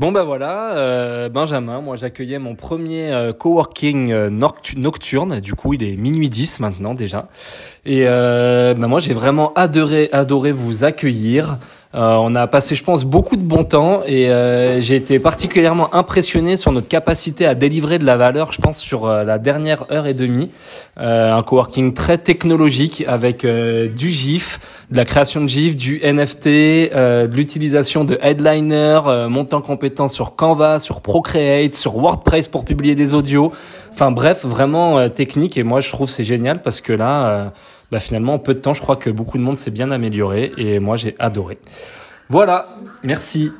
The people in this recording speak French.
Bon bah voilà, euh, Benjamin, moi j'accueillais mon premier euh, coworking euh, nocturne, du coup il est minuit 10 maintenant déjà. Et bah moi j'ai vraiment adoré, adoré vous accueillir. Euh, on a passé, je pense, beaucoup de bon temps et euh, j'ai été particulièrement impressionné sur notre capacité à délivrer de la valeur, je pense, sur la dernière heure et demie. un coworking très technologique avec du GIF, de la création de GIF, du NFT, de l'utilisation de Headliner, montant en compétence sur Canva, sur Procreate, sur WordPress pour publier des audios. Enfin bref, vraiment technique et moi je trouve c'est génial parce que là bah finalement en peu de temps, je crois que beaucoup de monde s'est bien amélioré et moi j'ai adoré. Voilà, merci.